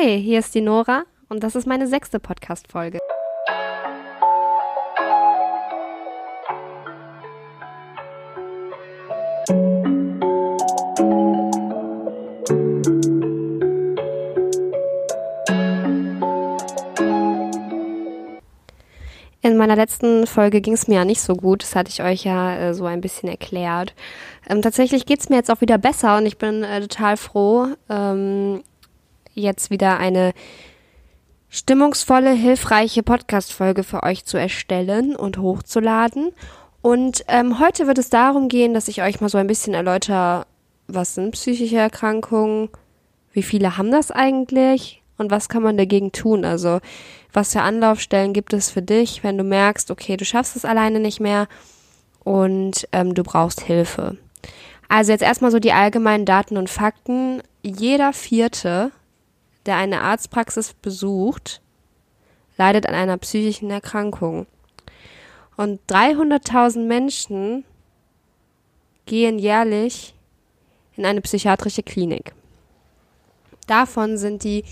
Hi, hier ist die Nora und das ist meine sechste Podcast-Folge. In meiner letzten Folge ging es mir ja nicht so gut. Das hatte ich euch ja äh, so ein bisschen erklärt. Ähm, tatsächlich geht es mir jetzt auch wieder besser und ich bin äh, total froh, ähm, jetzt wieder eine stimmungsvolle, hilfreiche Podcast-Folge für euch zu erstellen und hochzuladen. Und ähm, heute wird es darum gehen, dass ich euch mal so ein bisschen erläutere, was sind psychische Erkrankungen, wie viele haben das eigentlich und was kann man dagegen tun? Also was für Anlaufstellen gibt es für dich, wenn du merkst, okay, du schaffst es alleine nicht mehr und ähm, du brauchst Hilfe. Also jetzt erstmal so die allgemeinen Daten und Fakten. Jeder Vierte, der eine Arztpraxis besucht, leidet an einer psychischen Erkrankung. Und 300.000 Menschen gehen jährlich in eine psychiatrische Klinik. Davon sind die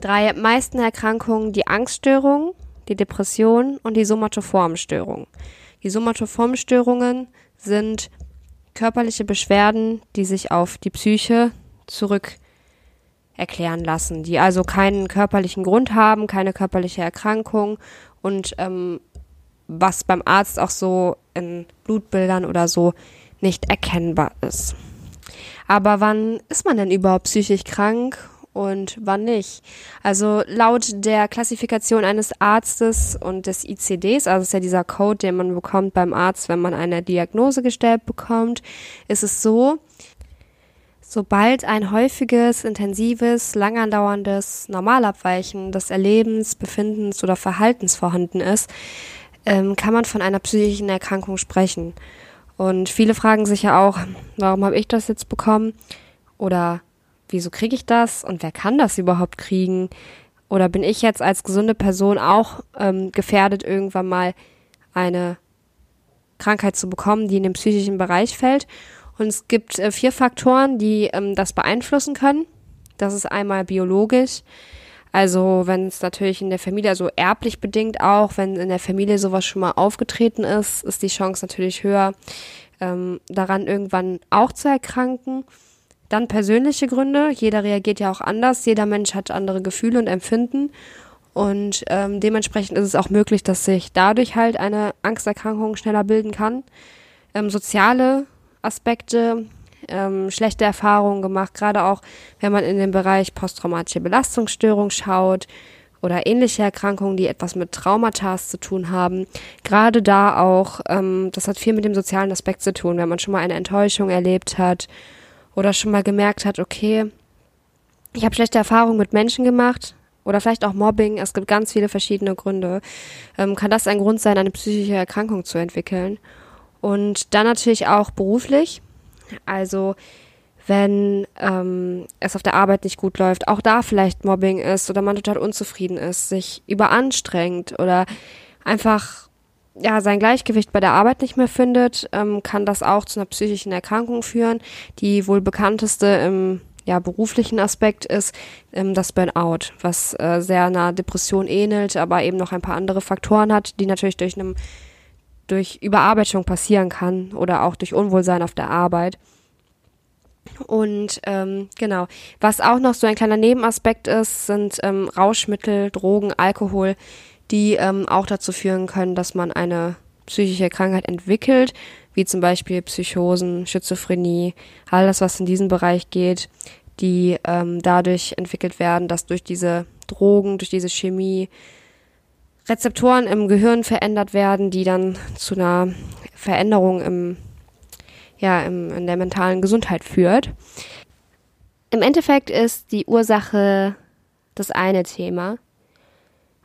drei meisten Erkrankungen die Angststörung, die Depression und die Somatoformstörung. Die Somatoformstörungen sind körperliche Beschwerden, die sich auf die Psyche zurück erklären lassen, die also keinen körperlichen Grund haben, keine körperliche Erkrankung und ähm, was beim Arzt auch so in Blutbildern oder so nicht erkennbar ist. Aber wann ist man denn überhaupt psychisch krank und wann nicht. Also laut der Klassifikation eines Arztes und des ICDs, also ist ja dieser Code, den man bekommt beim Arzt, wenn man eine Diagnose gestellt bekommt, ist es so, sobald ein häufiges, intensives, lang andauerndes Normalabweichen des Erlebens, Befindens oder Verhaltens vorhanden ist, ähm, kann man von einer psychischen Erkrankung sprechen. Und viele fragen sich ja auch, warum habe ich das jetzt bekommen? Oder wieso kriege ich das und wer kann das überhaupt kriegen? Oder bin ich jetzt als gesunde Person auch ähm, gefährdet, irgendwann mal eine Krankheit zu bekommen, die in den psychischen Bereich fällt? Und es gibt äh, vier Faktoren, die ähm, das beeinflussen können. Das ist einmal biologisch. Also wenn es natürlich in der Familie, also erblich bedingt auch, wenn in der Familie sowas schon mal aufgetreten ist, ist die Chance natürlich höher, ähm, daran irgendwann auch zu erkranken. Dann persönliche Gründe. Jeder reagiert ja auch anders. Jeder Mensch hat andere Gefühle und Empfinden. Und ähm, dementsprechend ist es auch möglich, dass sich dadurch halt eine Angsterkrankung schneller bilden kann. Ähm, soziale Aspekte, ähm, schlechte Erfahrungen gemacht, gerade auch wenn man in den Bereich posttraumatische Belastungsstörung schaut oder ähnliche Erkrankungen, die etwas mit Traumata zu tun haben. Gerade da auch, ähm, das hat viel mit dem sozialen Aspekt zu tun, wenn man schon mal eine Enttäuschung erlebt hat oder schon mal gemerkt hat, okay, ich habe schlechte Erfahrungen mit Menschen gemacht oder vielleicht auch Mobbing, es gibt ganz viele verschiedene Gründe, ähm, kann das ein Grund sein, eine psychische Erkrankung zu entwickeln. Und dann natürlich auch beruflich, also wenn ähm, es auf der Arbeit nicht gut läuft, auch da vielleicht Mobbing ist oder man total unzufrieden ist, sich überanstrengt oder einfach ja, sein Gleichgewicht bei der Arbeit nicht mehr findet, ähm, kann das auch zu einer psychischen Erkrankung führen. Die wohl bekannteste im ja, beruflichen Aspekt ist ähm, das Burnout, was äh, sehr einer Depression ähnelt, aber eben noch ein paar andere Faktoren hat, die natürlich durch einem durch Überarbeitung passieren kann oder auch durch Unwohlsein auf der Arbeit. Und ähm, genau, was auch noch so ein kleiner Nebenaspekt ist, sind ähm, Rauschmittel, Drogen, Alkohol, die ähm, auch dazu führen können, dass man eine psychische Krankheit entwickelt, wie zum Beispiel Psychosen, Schizophrenie, all das, was in diesen Bereich geht, die ähm, dadurch entwickelt werden, dass durch diese Drogen, durch diese Chemie Rezeptoren im Gehirn verändert werden, die dann zu einer Veränderung im, ja, im, in der mentalen Gesundheit führt. Im Endeffekt ist die Ursache das eine Thema.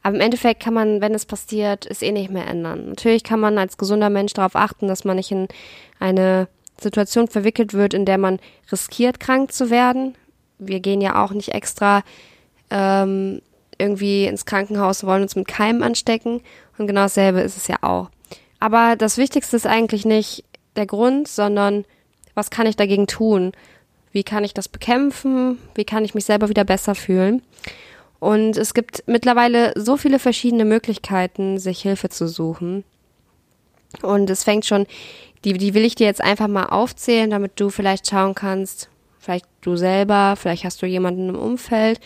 Aber im Endeffekt kann man, wenn es passiert, es eh nicht mehr ändern. Natürlich kann man als gesunder Mensch darauf achten, dass man nicht in eine Situation verwickelt wird, in der man riskiert, krank zu werden. Wir gehen ja auch nicht extra ähm, irgendwie ins Krankenhaus, wollen uns mit Keimen anstecken. Und genau dasselbe ist es ja auch. Aber das Wichtigste ist eigentlich nicht der Grund, sondern was kann ich dagegen tun? Wie kann ich das bekämpfen? Wie kann ich mich selber wieder besser fühlen? Und es gibt mittlerweile so viele verschiedene Möglichkeiten, sich Hilfe zu suchen. Und es fängt schon, die, die will ich dir jetzt einfach mal aufzählen, damit du vielleicht schauen kannst, vielleicht du selber, vielleicht hast du jemanden im Umfeld.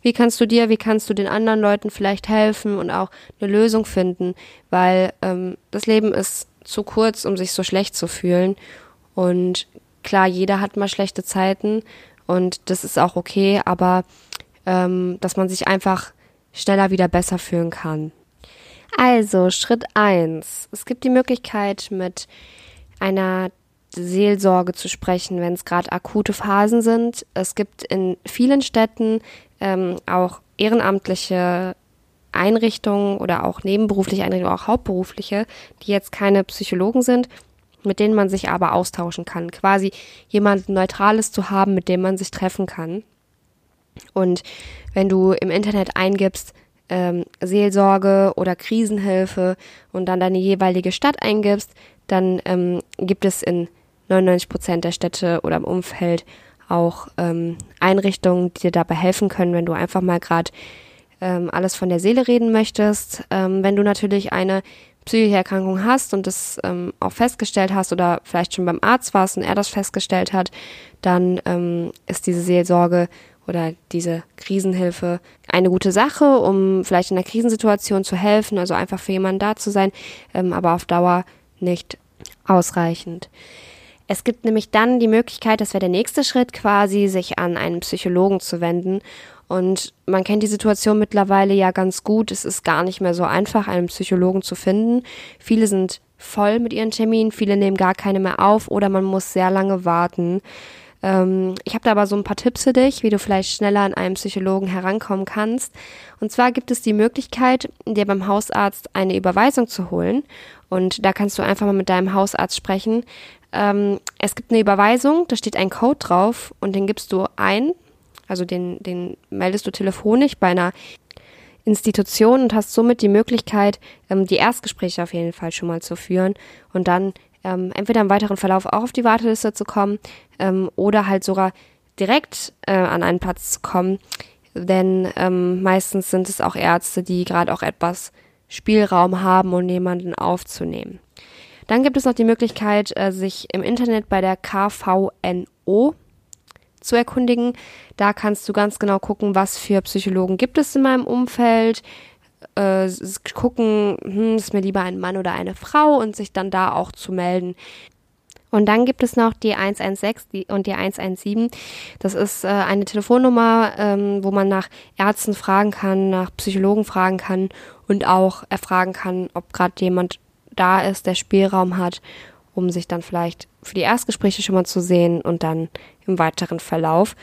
Wie kannst du dir, wie kannst du den anderen Leuten vielleicht helfen und auch eine Lösung finden? Weil ähm, das Leben ist zu kurz, um sich so schlecht zu fühlen. Und klar, jeder hat mal schlechte Zeiten und das ist auch okay, aber ähm, dass man sich einfach schneller wieder besser fühlen kann. Also, Schritt eins: Es gibt die Möglichkeit, mit einer Seelsorge zu sprechen, wenn es gerade akute Phasen sind. Es gibt in vielen Städten ähm, auch ehrenamtliche Einrichtungen oder auch nebenberufliche Einrichtungen, auch hauptberufliche, die jetzt keine Psychologen sind, mit denen man sich aber austauschen kann. Quasi jemanden Neutrales zu haben, mit dem man sich treffen kann. Und wenn du im Internet eingibst, ähm, Seelsorge oder Krisenhilfe und dann deine jeweilige Stadt eingibst, dann ähm, gibt es in 99 Prozent der Städte oder im Umfeld auch ähm, Einrichtungen, die dir dabei helfen können, wenn du einfach mal gerade ähm, alles von der Seele reden möchtest. Ähm, wenn du natürlich eine psychische Erkrankung hast und das ähm, auch festgestellt hast oder vielleicht schon beim Arzt warst und er das festgestellt hat, dann ähm, ist diese Seelsorge oder diese Krisenhilfe eine gute Sache, um vielleicht in einer Krisensituation zu helfen, also einfach für jemanden da zu sein, ähm, aber auf Dauer nicht ausreichend. Es gibt nämlich dann die Möglichkeit, das wäre der nächste Schritt quasi, sich an einen Psychologen zu wenden. Und man kennt die Situation mittlerweile ja ganz gut. Es ist gar nicht mehr so einfach, einen Psychologen zu finden. Viele sind voll mit ihren Terminen, viele nehmen gar keine mehr auf oder man muss sehr lange warten. Ähm, ich habe da aber so ein paar Tipps für dich, wie du vielleicht schneller an einen Psychologen herankommen kannst. Und zwar gibt es die Möglichkeit, dir beim Hausarzt eine Überweisung zu holen. Und da kannst du einfach mal mit deinem Hausarzt sprechen. Ähm, es gibt eine Überweisung, da steht ein Code drauf und den gibst du ein. Also den, den meldest du telefonisch bei einer Institution und hast somit die Möglichkeit, ähm, die Erstgespräche auf jeden Fall schon mal zu führen und dann ähm, entweder im weiteren Verlauf auch auf die Warteliste zu kommen ähm, oder halt sogar direkt äh, an einen Platz zu kommen. Denn ähm, meistens sind es auch Ärzte, die gerade auch etwas Spielraum haben, um jemanden aufzunehmen. Dann gibt es noch die Möglichkeit, äh, sich im Internet bei der KVNO zu erkundigen. Da kannst du ganz genau gucken, was für Psychologen gibt es in meinem Umfeld, äh, gucken, hm, ist mir lieber ein Mann oder eine Frau und sich dann da auch zu melden. Und dann gibt es noch die 116 die, und die 117. Das ist äh, eine Telefonnummer, ähm, wo man nach Ärzten fragen kann, nach Psychologen fragen kann und auch erfragen kann, ob gerade jemand da ist, der Spielraum hat, um sich dann vielleicht für die Erstgespräche schon mal zu sehen und dann im weiteren Verlauf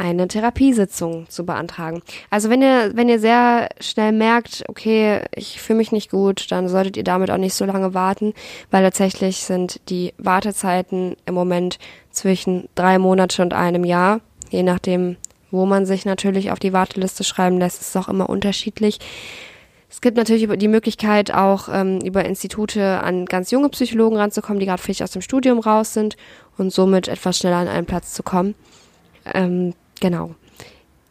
eine Therapiesitzung zu beantragen. Also wenn ihr, wenn ihr sehr schnell merkt, okay, ich fühle mich nicht gut, dann solltet ihr damit auch nicht so lange warten, weil tatsächlich sind die Wartezeiten im Moment zwischen drei Monate und einem Jahr, je nachdem, wo man sich natürlich auf die Warteliste schreiben lässt, ist es auch immer unterschiedlich. Es gibt natürlich die Möglichkeit, auch ähm, über Institute an ganz junge Psychologen ranzukommen, die gerade vielleicht aus dem Studium raus sind und somit etwas schneller an einen Platz zu kommen. Ähm, Genau.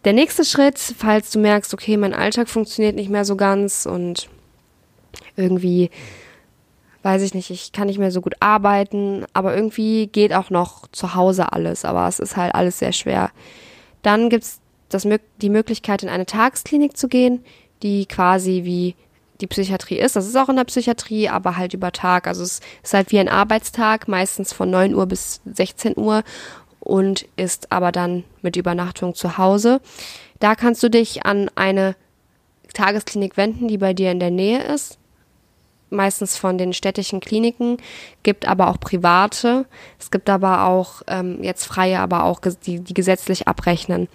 Der nächste Schritt, falls du merkst, okay, mein Alltag funktioniert nicht mehr so ganz und irgendwie, weiß ich nicht, ich kann nicht mehr so gut arbeiten, aber irgendwie geht auch noch zu Hause alles, aber es ist halt alles sehr schwer. Dann gibt's das, die Möglichkeit, in eine Tagesklinik zu gehen, die quasi wie die Psychiatrie ist. Das ist auch in der Psychiatrie, aber halt über Tag. Also es ist halt wie ein Arbeitstag, meistens von 9 Uhr bis 16 Uhr und ist aber dann mit Übernachtung zu Hause. Da kannst du dich an eine Tagesklinik wenden, die bei dir in der Nähe ist. Meistens von den städtischen Kliniken, gibt aber auch private. Es gibt aber auch ähm, jetzt freie, aber auch die, die gesetzlich abrechnen.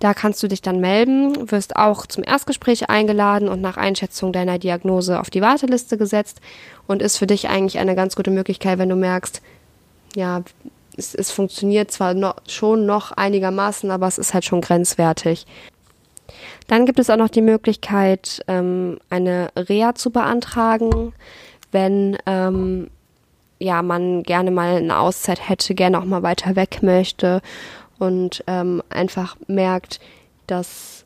Da kannst du dich dann melden, wirst auch zum Erstgespräch eingeladen und nach Einschätzung deiner Diagnose auf die Warteliste gesetzt und ist für dich eigentlich eine ganz gute Möglichkeit, wenn du merkst, ja, es, es funktioniert zwar noch, schon noch einigermaßen, aber es ist halt schon grenzwertig. Dann gibt es auch noch die Möglichkeit, ähm, eine Reha zu beantragen, wenn ähm, ja man gerne mal eine Auszeit hätte, gerne auch mal weiter weg möchte und ähm, einfach merkt, dass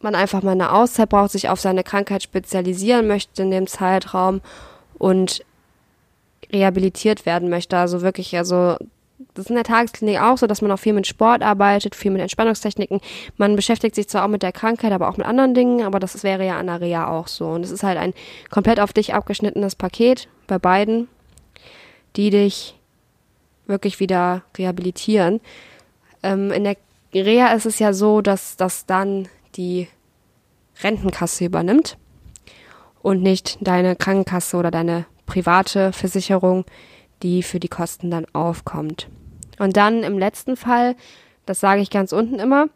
man einfach mal eine Auszeit braucht, sich auf seine Krankheit spezialisieren möchte in dem Zeitraum und rehabilitiert werden möchte. Also wirklich, also das ist in der Tagesklinik auch so, dass man auch viel mit Sport arbeitet, viel mit Entspannungstechniken. Man beschäftigt sich zwar auch mit der Krankheit, aber auch mit anderen Dingen, aber das wäre ja an der Reha auch so. Und es ist halt ein komplett auf dich abgeschnittenes Paket bei beiden, die dich wirklich wieder rehabilitieren. Ähm, in der Reha ist es ja so, dass das dann die Rentenkasse übernimmt und nicht deine Krankenkasse oder deine private Versicherung, die für die Kosten dann aufkommt. Und dann im letzten Fall, das sage ich ganz unten immer,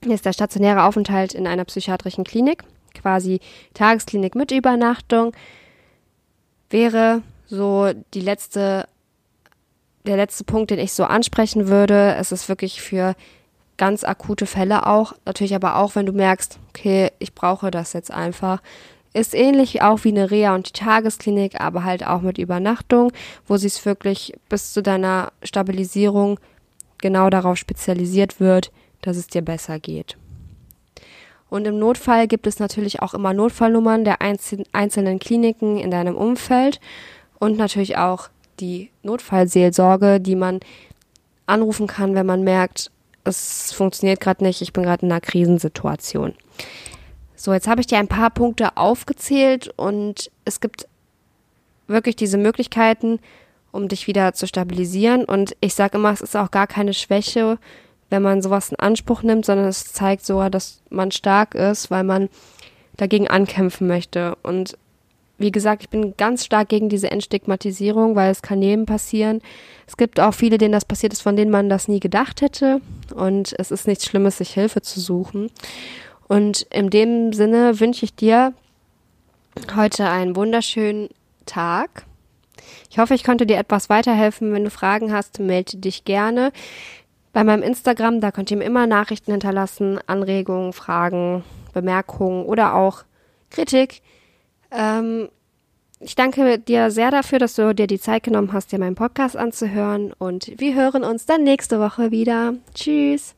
ist der stationäre Aufenthalt in einer psychiatrischen Klinik, quasi Tagesklinik mit Übernachtung, wäre so die letzte, der letzte Punkt, den ich so ansprechen würde. Es ist wirklich für ganz akute Fälle auch, natürlich aber auch, wenn du merkst, okay, ich brauche das jetzt einfach, ist ähnlich auch wie eine Reha und die Tagesklinik, aber halt auch mit Übernachtung, wo sie es wirklich bis zu deiner Stabilisierung genau darauf spezialisiert wird, dass es dir besser geht. Und im Notfall gibt es natürlich auch immer Notfallnummern der einzelnen Kliniken in deinem Umfeld und natürlich auch die Notfallseelsorge, die man anrufen kann, wenn man merkt, es funktioniert gerade nicht, ich bin gerade in einer Krisensituation. So, jetzt habe ich dir ein paar Punkte aufgezählt und es gibt wirklich diese Möglichkeiten, um dich wieder zu stabilisieren. Und ich sage immer, es ist auch gar keine Schwäche, wenn man sowas in Anspruch nimmt, sondern es zeigt sogar, dass man stark ist, weil man dagegen ankämpfen möchte. Und wie gesagt, ich bin ganz stark gegen diese Entstigmatisierung, weil es kann jedem passieren. Es gibt auch viele, denen das passiert ist, von denen man das nie gedacht hätte. Und es ist nichts Schlimmes, sich Hilfe zu suchen. Und in dem Sinne wünsche ich dir heute einen wunderschönen Tag. Ich hoffe, ich konnte dir etwas weiterhelfen. Wenn du Fragen hast, melde dich gerne. Bei meinem Instagram, da könnt ihr mir immer Nachrichten hinterlassen, Anregungen, Fragen, Bemerkungen oder auch Kritik. Ähm, ich danke dir sehr dafür, dass du dir die Zeit genommen hast, dir meinen Podcast anzuhören. Und wir hören uns dann nächste Woche wieder. Tschüss.